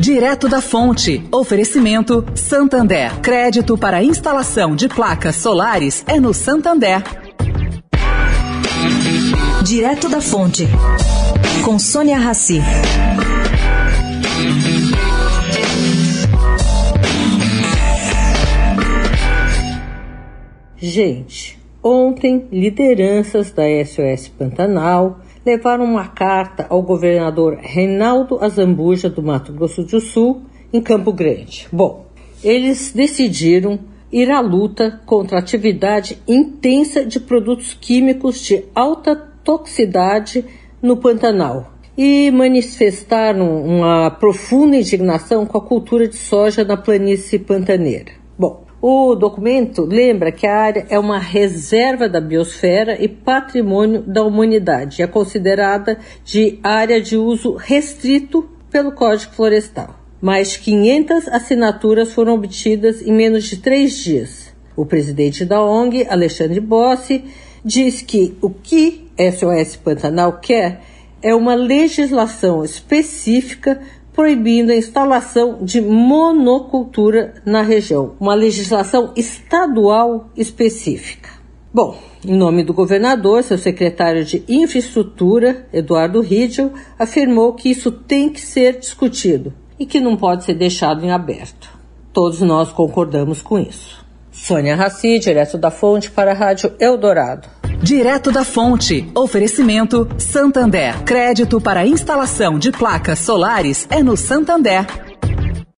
Direto da Fonte. Oferecimento Santander. Crédito para instalação de placas solares é no Santander. Direto da Fonte. Com Sônia Rassi. Gente, ontem lideranças da SOS Pantanal levaram uma carta ao governador Reinaldo Azambuja do Mato Grosso do Sul, em Campo Grande. Bom, eles decidiram ir à luta contra a atividade intensa de produtos químicos de alta toxicidade no Pantanal e manifestaram uma profunda indignação com a cultura de soja na planície pantaneira. Bom, o documento lembra que a área é uma reserva da biosfera e patrimônio da humanidade. É considerada de área de uso restrito pelo Código Florestal. Mais 500 assinaturas foram obtidas em menos de três dias. O presidente da ONG, Alexandre Bossi, diz que o que SOS Pantanal quer é uma legislação específica proibindo a instalação de monocultura na região, uma legislação estadual específica. Bom, em nome do governador, seu secretário de Infraestrutura, Eduardo Rídio, afirmou que isso tem que ser discutido e que não pode ser deixado em aberto. Todos nós concordamos com isso. Sônia Raci, direto da Fonte para a Rádio Eldorado. Direto da Fonte. Oferecimento Santander. Crédito para instalação de placas solares é no Santander.